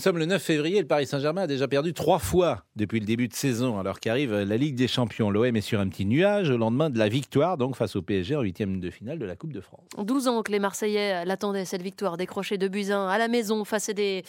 Nous sommes le 9 février, le Paris Saint-Germain a déjà perdu trois fois depuis le début de saison, alors qu'arrive la Ligue des Champions. L'OM est sur un petit nuage au lendemain de la victoire donc face au PSG en huitième de finale de la Coupe de France. 12 ans que les Marseillais l'attendaient, cette victoire décrochée de Buzyn à la maison face à des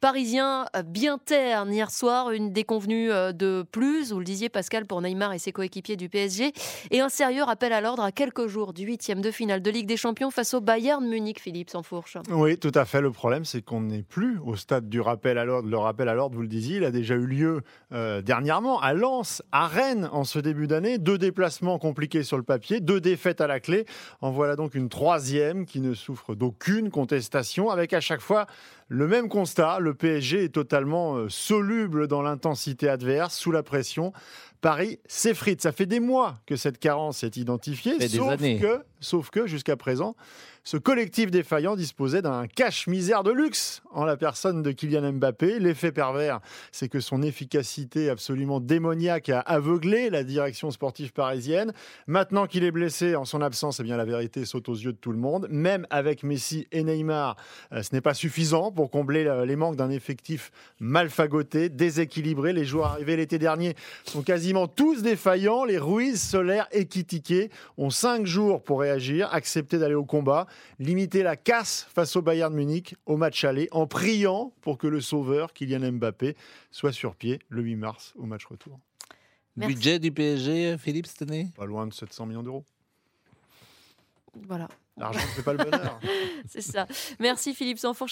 Parisiens bien ternes hier soir. Une déconvenue euh, de plus, vous le disiez Pascal, pour Neymar et ses coéquipiers du PSG. Et un sérieux rappel à l'ordre à quelques jours du huitième de finale de Ligue des Champions face au Bayern Munich, Philippe Sansfourche. Oui, tout à fait. Le problème, c'est qu'on n'est plus au stade du rappel à l'ordre. Le rappel à l'ordre, vous le disiez, il a déjà eu lieu euh, dernièrement à Lens, à Rennes en ce début d'année. Deux déplacements compliqués sur le papier, deux défaites à la clé. En voilà donc une troisième qui ne souffre d'aucune contestation, avec à chaque fois le même constat, le PSG est totalement euh, soluble dans l'intensité adverse, sous la pression. Paris s'effrite. Ça fait des mois que cette carence est identifiée, sauf que, sauf que jusqu'à présent, ce collectif défaillant disposait d'un cache-misère de luxe en la personne de Kylian Mbappé. L'effet pervers, c'est que son efficacité absolument démoniaque a aveuglé la direction sportive parisienne. Maintenant qu'il est blessé, en son absence, eh bien la vérité saute aux yeux de tout le monde. Même avec Messi et Neymar, euh, ce n'est pas suffisant pour combler les manques d'un effectif mal fagoté, déséquilibré. Les joueurs arrivés l'été dernier sont quasiment tous défaillants. Les Ruiz, Solaire et Kitike ont cinq jours pour réagir, accepter d'aller au combat limiter la casse face au Bayern Munich au match aller en priant pour que le sauveur Kylian Mbappé soit sur pied le 8 mars au match retour. Budget du PSG, Philippe, cette année? Pas loin de 700 millions d'euros. Voilà. L'argent ne fait pas le bonheur. C'est ça. Merci Philippe Sanfourche.